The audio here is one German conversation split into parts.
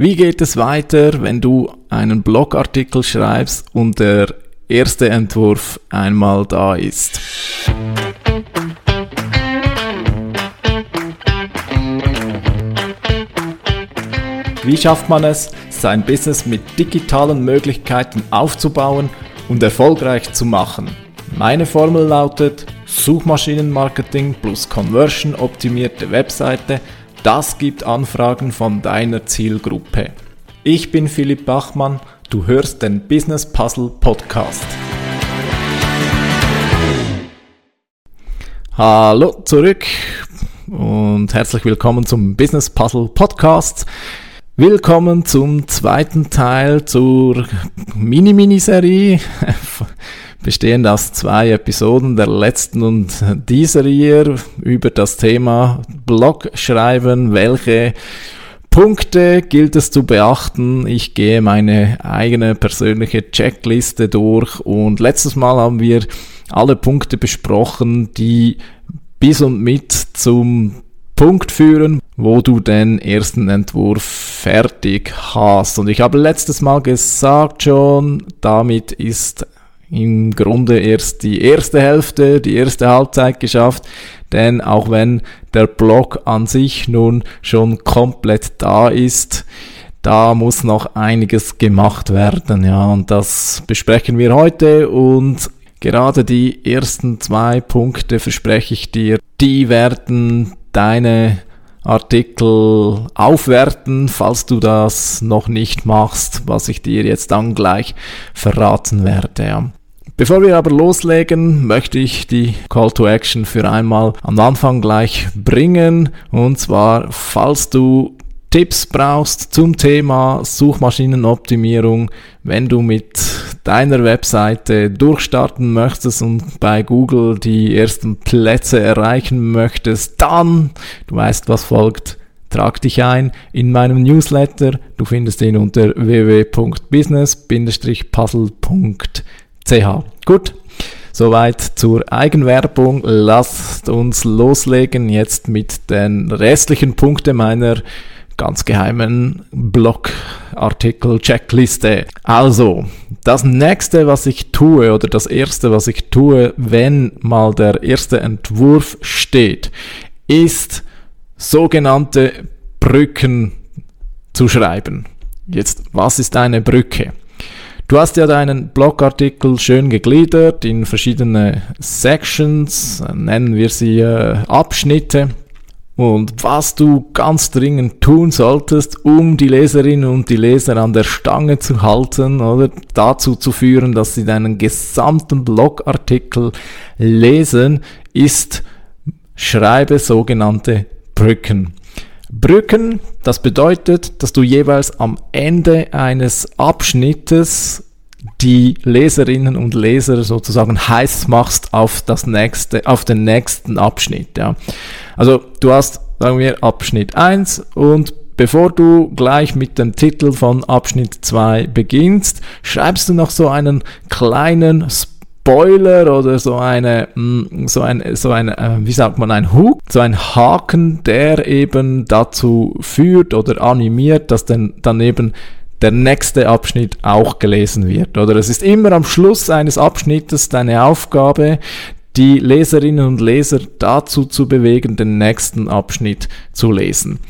Wie geht es weiter, wenn du einen Blogartikel schreibst und der erste Entwurf einmal da ist? Wie schafft man es, sein Business mit digitalen Möglichkeiten aufzubauen und erfolgreich zu machen? Meine Formel lautet Suchmaschinenmarketing plus Conversion optimierte Webseite – das gibt Anfragen von deiner Zielgruppe. Ich bin Philipp Bachmann, du hörst den Business Puzzle Podcast. Hallo zurück und herzlich willkommen zum Business Puzzle Podcast. Willkommen zum zweiten Teil zur Mini-Miniserie bestehend aus zwei Episoden der letzten und dieser hier über das Thema Blog schreiben, welche Punkte gilt es zu beachten. Ich gehe meine eigene persönliche Checkliste durch und letztes Mal haben wir alle Punkte besprochen, die bis und mit zum Punkt führen, wo du den ersten Entwurf fertig hast. Und ich habe letztes Mal gesagt schon, damit ist im Grunde erst die erste Hälfte, die erste Halbzeit geschafft, denn auch wenn der Block an sich nun schon komplett da ist, da muss noch einiges gemacht werden, ja, und das besprechen wir heute und gerade die ersten zwei Punkte verspreche ich dir, die werden deine Artikel aufwerten, falls du das noch nicht machst, was ich dir jetzt dann gleich verraten werde. Ja. Bevor wir aber loslegen, möchte ich die Call to Action für einmal am Anfang gleich bringen. Und zwar, falls du Tipps brauchst zum Thema Suchmaschinenoptimierung, wenn du mit deiner Webseite durchstarten möchtest und bei Google die ersten Plätze erreichen möchtest, dann, du weißt, was folgt, trag dich ein in meinem Newsletter. Du findest ihn unter www.business-puzzle.de ch. Gut, soweit zur Eigenwerbung. Lasst uns loslegen jetzt mit den restlichen Punkten meiner ganz geheimen Blogartikel-Checkliste. Also, das nächste, was ich tue, oder das erste, was ich tue, wenn mal der erste Entwurf steht, ist sogenannte Brücken zu schreiben. Jetzt, was ist eine Brücke? Du hast ja deinen Blogartikel schön gegliedert in verschiedene Sections, nennen wir sie äh, Abschnitte. Und was du ganz dringend tun solltest, um die Leserinnen und die Leser an der Stange zu halten oder dazu zu führen, dass sie deinen gesamten Blogartikel lesen, ist, schreibe sogenannte Brücken. Brücken, das bedeutet, dass du jeweils am Ende eines Abschnittes die Leserinnen und Leser sozusagen heiß machst auf das nächste, auf den nächsten Abschnitt, ja. Also, du hast, sagen wir, Abschnitt 1 und bevor du gleich mit dem Titel von Abschnitt 2 beginnst, schreibst du noch so einen kleinen Spoiler Spoiler oder so eine, mm, so ein, so ein, äh, wie sagt man, ein Hook, so ein Haken, der eben dazu führt oder animiert, dass dann, dann eben der nächste Abschnitt auch gelesen wird. Oder es ist immer am Schluss eines Abschnittes deine Aufgabe, die Leserinnen und Leser dazu zu bewegen, den nächsten Abschnitt zu lesen.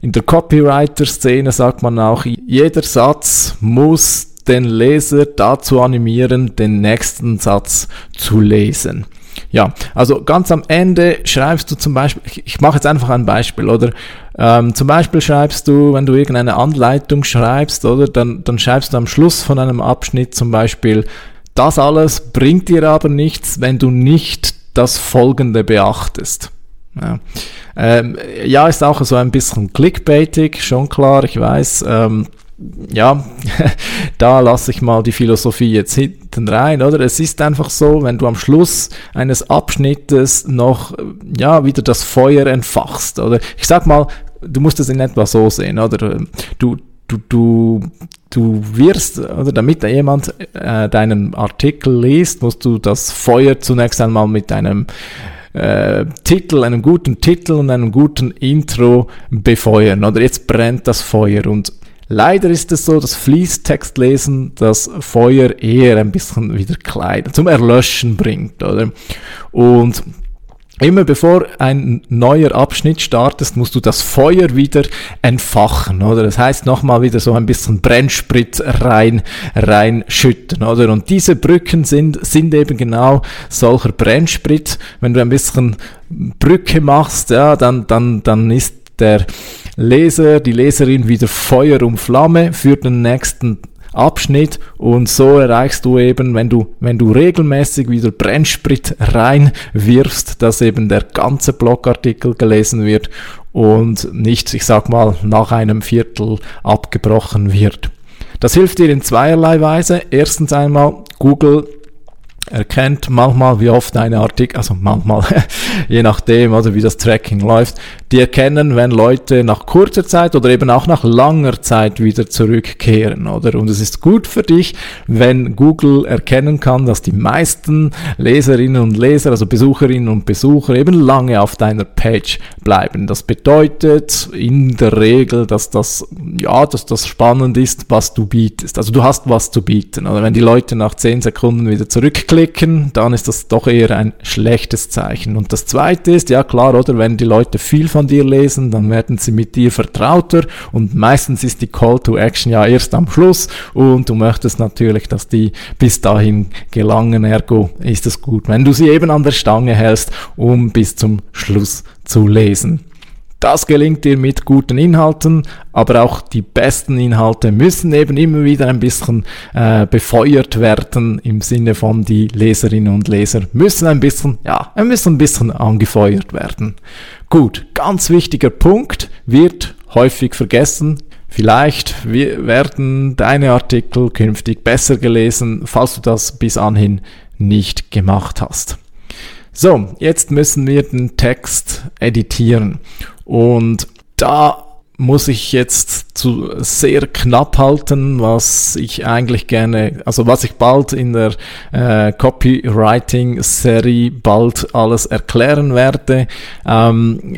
In der Copywriter-Szene sagt man auch, jeder Satz muss den Leser dazu animieren, den nächsten Satz zu lesen. Ja, also ganz am Ende schreibst du zum Beispiel, ich, ich mache jetzt einfach ein Beispiel, oder ähm, zum Beispiel schreibst du, wenn du irgendeine Anleitung schreibst, oder dann, dann schreibst du am Schluss von einem Abschnitt zum Beispiel, das alles bringt dir aber nichts, wenn du nicht das Folgende beachtest. Ja. Ähm, ja, ist auch so ein bisschen clickbaitig, schon klar, ich weiß. Ähm, ja, da lasse ich mal die Philosophie jetzt hinten rein, oder? Es ist einfach so, wenn du am Schluss eines Abschnittes noch, ja, wieder das Feuer entfachst, oder? Ich sag mal, du musst es in etwa so sehen, oder? Du, du, du, du wirst, oder damit jemand äh, deinen Artikel liest, musst du das Feuer zunächst einmal mit einem äh, Titel, einem guten Titel und einem guten Intro befeuern, oder? Jetzt brennt das Feuer und Leider ist es so, dass Fließtextlesen das Feuer eher ein bisschen wieder klein zum Erlöschen bringt, oder? Und Immer bevor ein neuer Abschnitt startest, musst du das Feuer wieder entfachen, oder? Das heißt nochmal wieder so ein bisschen Brennsprit rein, reinschütten, oder? Und diese Brücken sind, sind eben genau solcher Brennsprit. Wenn du ein bisschen Brücke machst, ja, dann, dann, dann ist der Leser, die Leserin wieder Feuer und Flamme für den nächsten Abschnitt und so erreichst du eben, wenn du, wenn du regelmäßig wieder Brennsprit reinwirfst, dass eben der ganze Blogartikel gelesen wird und nicht, ich sag mal, nach einem Viertel abgebrochen wird. Das hilft dir in zweierlei Weise. Erstens einmal, Google erkennt manchmal, wie oft eine Artikel, also manchmal, je nachdem, oder wie das Tracking läuft, die erkennen, wenn Leute nach kurzer Zeit oder eben auch nach langer Zeit wieder zurückkehren, oder? Und es ist gut für dich, wenn Google erkennen kann, dass die meisten Leserinnen und Leser, also Besucherinnen und Besucher eben lange auf deiner Page bleiben. Das bedeutet in der Regel, dass das, ja, dass das spannend ist, was du bietest. Also du hast was zu bieten, oder? Wenn die Leute nach 10 Sekunden wieder zurückklicken, dann ist das doch eher ein schlechtes Zeichen. Und das zweite ist, ja klar, oder? Wenn die Leute viel von von dir lesen, dann werden sie mit dir vertrauter und meistens ist die Call to Action ja erst am Schluss und du möchtest natürlich, dass die bis dahin gelangen, ergo ist es gut, wenn du sie eben an der Stange hältst, um bis zum Schluss zu lesen. Das gelingt dir mit guten Inhalten, aber auch die besten Inhalte müssen eben immer wieder ein bisschen äh, befeuert werden im Sinne von die Leserinnen und Leser müssen ein bisschen, ja, müssen ein bisschen angefeuert werden. Gut, ganz wichtiger Punkt, wird häufig vergessen. Vielleicht werden deine Artikel künftig besser gelesen, falls du das bis anhin nicht gemacht hast. So, jetzt müssen wir den Text editieren. Und da muss ich jetzt zu sehr knapp halten, was ich eigentlich gerne, also was ich bald in der äh, Copywriting-Serie bald alles erklären werde. Ähm,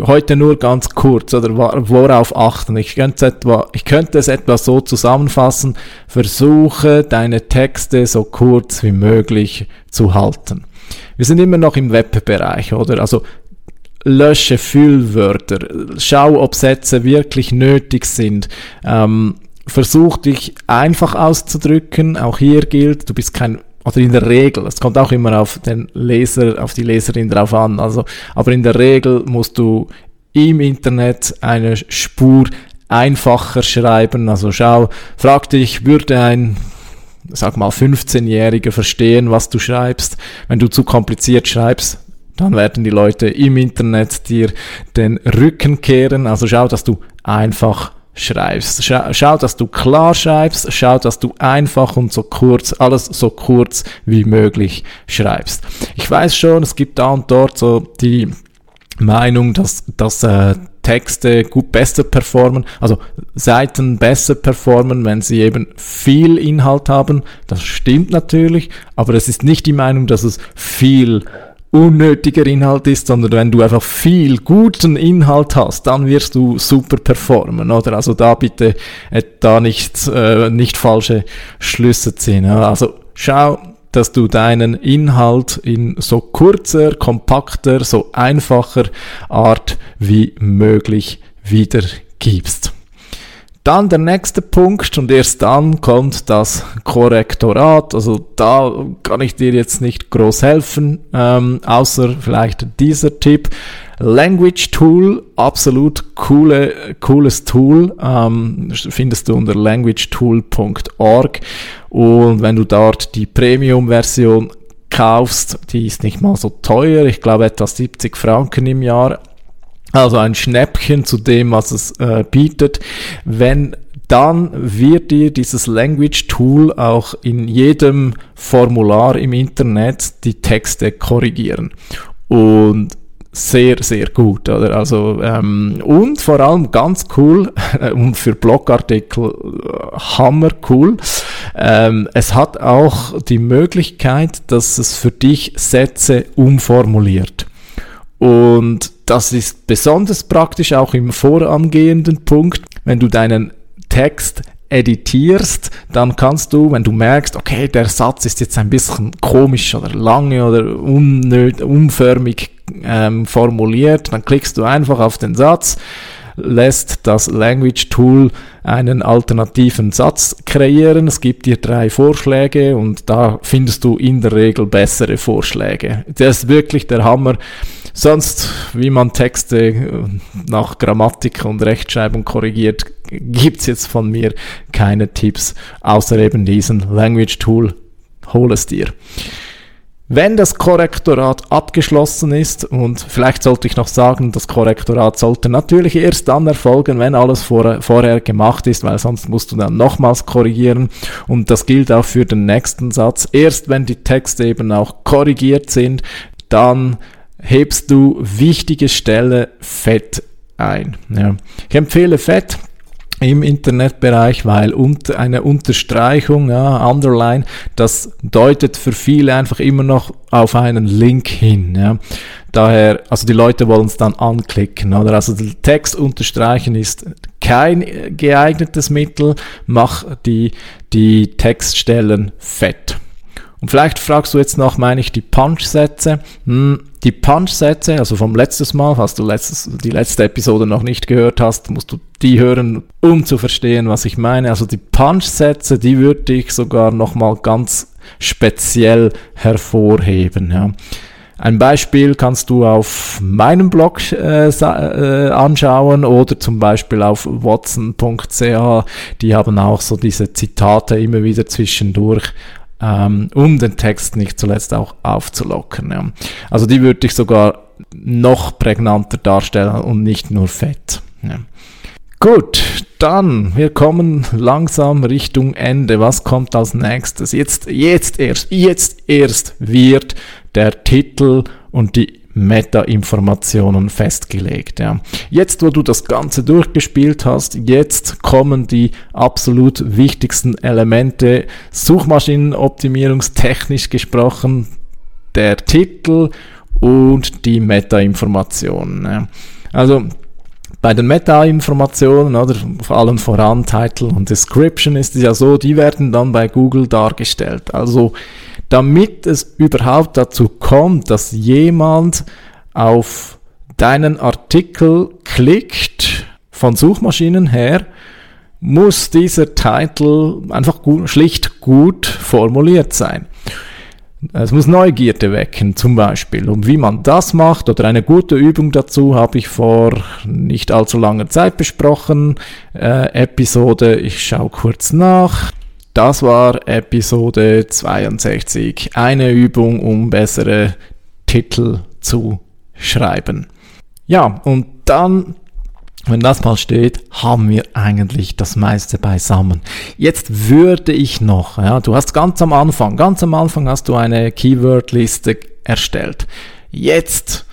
heute nur ganz kurz oder worauf achten. Ich könnte, etwa, ich könnte es etwa so zusammenfassen. Versuche deine Texte so kurz wie möglich zu halten. Wir sind immer noch im Webbereich, oder? Also lösche Füllwörter, schau, ob Sätze wirklich nötig sind. Ähm, versuch dich einfach auszudrücken. Auch hier gilt, du bist kein oder in der Regel, es kommt auch immer auf den Leser, auf die Leserin drauf an, also, aber in der Regel musst du im Internet eine Spur einfacher schreiben, also schau, frag dich, würde ein sag mal 15-Jähriger verstehen, was du schreibst. Wenn du zu kompliziert schreibst, dann werden die Leute im Internet dir den Rücken kehren. Also schau, dass du einfach schreibst. Schau, schau, dass du klar schreibst. Schau, dass du einfach und so kurz, alles so kurz wie möglich schreibst. Ich weiß schon, es gibt da und dort so die Meinung, dass, dass äh, Texte gut besser performen, also Seiten besser performen, wenn sie eben viel Inhalt haben. Das stimmt natürlich, aber es ist nicht die Meinung, dass es viel unnötiger Inhalt ist, sondern wenn du einfach viel guten Inhalt hast, dann wirst du super performen, oder? Also da bitte äh, da nicht, äh, nicht falsche Schlüsse ziehen. Ja? Also schau, dass du deinen Inhalt in so kurzer, kompakter, so einfacher Art wie möglich wiedergibst. Dann der nächste Punkt und erst dann kommt das Korrektorat. Also da kann ich dir jetzt nicht groß helfen, ähm, außer vielleicht dieser Tipp. Language Tool, absolut coole, cooles Tool, ähm, findest du unter languagetool.org und wenn du dort die Premium-Version kaufst, die ist nicht mal so teuer, ich glaube etwa 70 Franken im Jahr, also ein Schnäppchen zu dem, was es äh, bietet. Wenn dann wird dir dieses Language Tool auch in jedem Formular im Internet die Texte korrigieren. Und sehr, sehr gut, oder? Also, ähm, und vor allem ganz cool, und für Blogartikel äh, hammer cool, ähm, es hat auch die Möglichkeit, dass es für dich Sätze umformuliert. Und das ist besonders praktisch auch im vorangehenden Punkt, wenn du deinen Text editierst, dann kannst du, wenn du merkst, okay, der Satz ist jetzt ein bisschen komisch oder lange oder unnöt, unförmig ähm, formuliert, dann klickst du einfach auf den Satz, lässt das Language Tool einen alternativen Satz kreieren. Es gibt dir drei Vorschläge und da findest du in der Regel bessere Vorschläge. Das ist wirklich der Hammer. Sonst, wie man Texte äh, nach Grammatik und Rechtschreibung korrigiert, gibt's jetzt von mir keine Tipps, außer eben diesen Language Tool. Hol es dir. Wenn das Korrektorat abgeschlossen ist, und vielleicht sollte ich noch sagen, das Korrektorat sollte natürlich erst dann erfolgen, wenn alles vor, vorher gemacht ist, weil sonst musst du dann nochmals korrigieren. Und das gilt auch für den nächsten Satz. Erst wenn die Texte eben auch korrigiert sind, dann hebst du wichtige Stelle fett ein. Ja. Ich empfehle fett im Internetbereich, weil unter eine Unterstreichung, ja, Underline, das deutet für viele einfach immer noch auf einen Link hin. Ja. Daher, also die Leute wollen es dann anklicken, oder? Also Text unterstreichen ist kein geeignetes Mittel, mach die, die Textstellen fett. Und vielleicht fragst du jetzt noch, meine ich die Punch-Sätze? Hm, die Punch-Sätze, also vom letztes Mal, falls du letztes, die letzte Episode noch nicht gehört hast, musst du die hören, um zu verstehen, was ich meine. Also die Punch-Sätze, die würde ich sogar nochmal ganz speziell hervorheben. Ja. Ein Beispiel kannst du auf meinem Blog äh, äh, anschauen oder zum Beispiel auf watson.ch. Die haben auch so diese Zitate immer wieder zwischendurch ähm, um den Text nicht zuletzt auch aufzulockern. Ja. Also die würde ich sogar noch prägnanter darstellen und nicht nur fett. Ja. Gut, dann, wir kommen langsam Richtung Ende. Was kommt als nächstes? Jetzt, jetzt erst, jetzt erst wird der Titel und die Meta-Informationen festgelegt. Ja. Jetzt, wo du das Ganze durchgespielt hast, jetzt kommen die absolut wichtigsten Elemente, Suchmaschinenoptimierungstechnisch gesprochen, der Titel und die Meta-Informationen. Ja. Also bei den Meta-Informationen oder vor allem voran Title und Description ist es ja so, die werden dann bei Google dargestellt. Also damit es überhaupt dazu kommt, dass jemand auf deinen Artikel klickt von Suchmaschinen her, muss dieser Titel einfach gut, schlicht gut formuliert sein. Es muss Neugierde wecken, zum Beispiel. Und wie man das macht oder eine gute Übung dazu habe ich vor nicht allzu langer Zeit besprochen. Äh, Episode, ich schaue kurz nach. Das war Episode 62. Eine Übung, um bessere Titel zu schreiben. Ja, und dann, wenn das mal steht, haben wir eigentlich das meiste beisammen. Jetzt würde ich noch, ja, du hast ganz am Anfang, ganz am Anfang hast du eine Keyword-Liste erstellt. Jetzt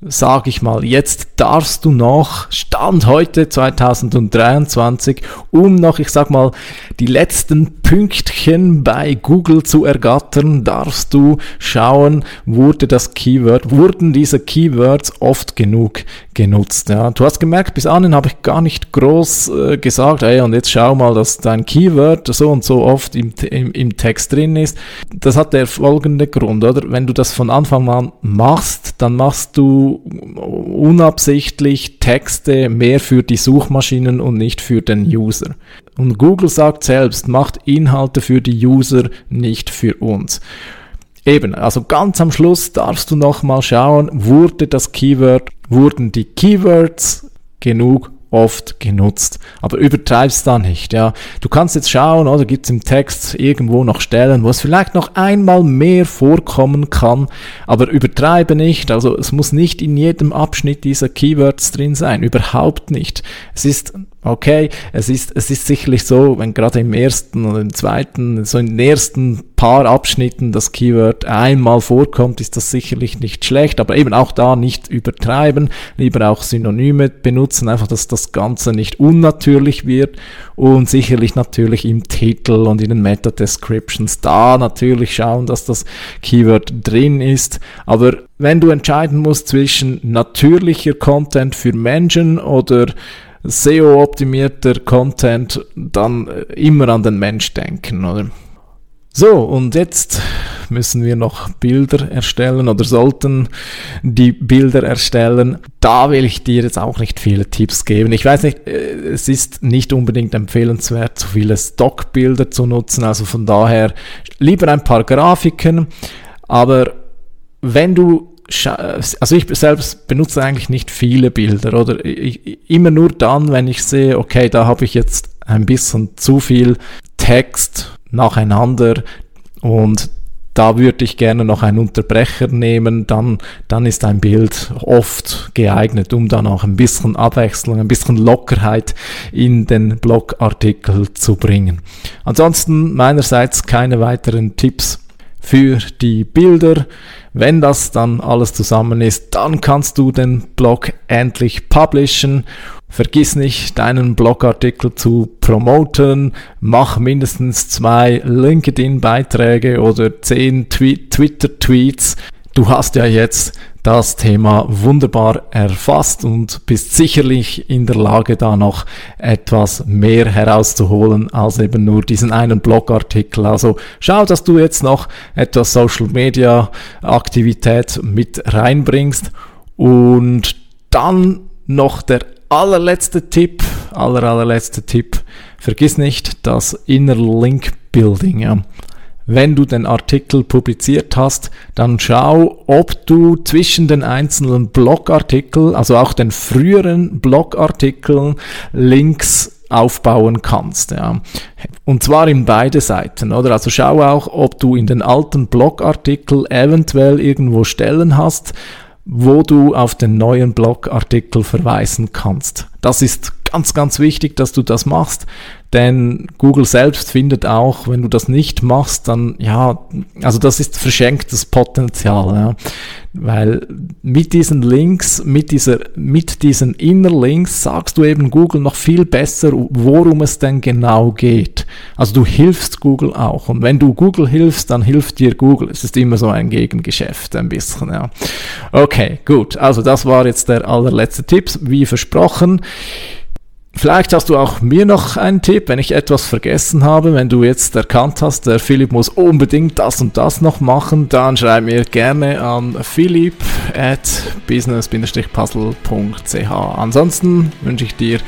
sag ich mal, jetzt darfst du noch, Stand heute 2023, um noch, ich sag mal, die letzten Pünktchen bei Google zu ergattern, darfst du schauen, wurde das Keyword, wurden diese Keywords oft genug genutzt. Ja. Du hast gemerkt, bis anhin habe ich gar nicht groß äh, gesagt, ey, und jetzt schau mal, dass dein Keyword so und so oft im, im, im Text drin ist. Das hat der folgende Grund, oder? Wenn du das von Anfang an machst, dann machst du unabsichtlich Texte mehr für die Suchmaschinen und nicht für den User. Und Google sagt selbst, macht Inhalte für die User, nicht für uns. Eben, also ganz am Schluss darfst du nochmal schauen, wurde das Keyword, wurden die Keywords genug oft genutzt. Aber übertreib's da nicht, ja. Du kannst jetzt schauen, oder gibt's im Text irgendwo noch Stellen, wo es vielleicht noch einmal mehr vorkommen kann, aber übertreibe nicht. Also es muss nicht in jedem Abschnitt dieser Keywords drin sein, überhaupt nicht. Es ist okay, es ist, es ist sicherlich so, wenn gerade im ersten oder im zweiten, so in den ersten paar Abschnitten das Keyword einmal vorkommt, ist das sicherlich nicht schlecht, aber eben auch da nicht übertreiben, lieber auch Synonyme benutzen, einfach, dass das Ganze nicht unnatürlich wird und sicherlich natürlich im Titel und in den Meta-Descriptions da natürlich schauen, dass das Keyword drin ist, aber wenn du entscheiden musst zwischen natürlicher Content für Menschen oder SEO-optimierter Content, dann äh, immer an den Mensch denken, oder? So, und jetzt müssen wir noch Bilder erstellen oder sollten die Bilder erstellen. Da will ich dir jetzt auch nicht viele Tipps geben. Ich weiß nicht, äh, es ist nicht unbedingt empfehlenswert, zu viele Stockbilder zu nutzen. Also von daher lieber ein paar Grafiken. Aber wenn du also ich selbst benutze eigentlich nicht viele Bilder oder ich, immer nur dann, wenn ich sehe, okay, da habe ich jetzt ein bisschen zu viel Text nacheinander und da würde ich gerne noch einen Unterbrecher nehmen, dann, dann ist ein Bild oft geeignet, um dann auch ein bisschen Abwechslung, ein bisschen Lockerheit in den Blogartikel zu bringen. Ansonsten meinerseits keine weiteren Tipps für die Bilder. Wenn das dann alles zusammen ist, dann kannst du den Blog endlich publishen Vergiss nicht, deinen Blogartikel zu promoten. Mach mindestens zwei LinkedIn-Beiträge oder zehn Twitter-Tweets. Du hast ja jetzt das Thema wunderbar erfasst und bist sicherlich in der Lage, da noch etwas mehr herauszuholen als eben nur diesen einen Blogartikel. Also schau, dass du jetzt noch etwas Social Media Aktivität mit reinbringst und dann noch der allerletzte Tipp, aller, allerletzte Tipp, vergiss nicht das Inner Link Building. Ja. Wenn du den Artikel publiziert hast, dann schau, ob du zwischen den einzelnen Blogartikeln, also auch den früheren Blogartikeln, Links aufbauen kannst. Ja. Und zwar in beide Seiten, oder? Also schau auch, ob du in den alten Blogartikel eventuell irgendwo Stellen hast, wo du auf den neuen Blogartikel verweisen kannst. Das ist ganz, ganz wichtig, dass du das machst, denn Google selbst findet auch, wenn du das nicht machst, dann, ja, also das ist verschenktes Potenzial, ja. Weil mit diesen Links, mit dieser, mit diesen Inner Links sagst du eben Google noch viel besser, worum es denn genau geht. Also du hilfst Google auch. Und wenn du Google hilfst, dann hilft dir Google. Es ist immer so ein Gegengeschäft, ein bisschen, ja. Okay, gut. Also das war jetzt der allerletzte Tipp, wie versprochen. Vielleicht hast du auch mir noch einen Tipp, wenn ich etwas vergessen habe, wenn du jetzt erkannt hast, der Philipp muss unbedingt das und das noch machen, dann schreib mir gerne an philipp at business-puzzle.ch. Ansonsten wünsche ich dir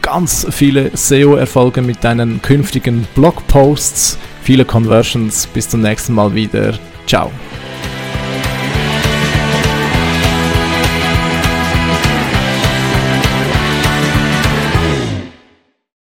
ganz viele SEO-Erfolge mit deinen künftigen Blogposts, viele Conversions. Bis zum nächsten Mal wieder. Ciao.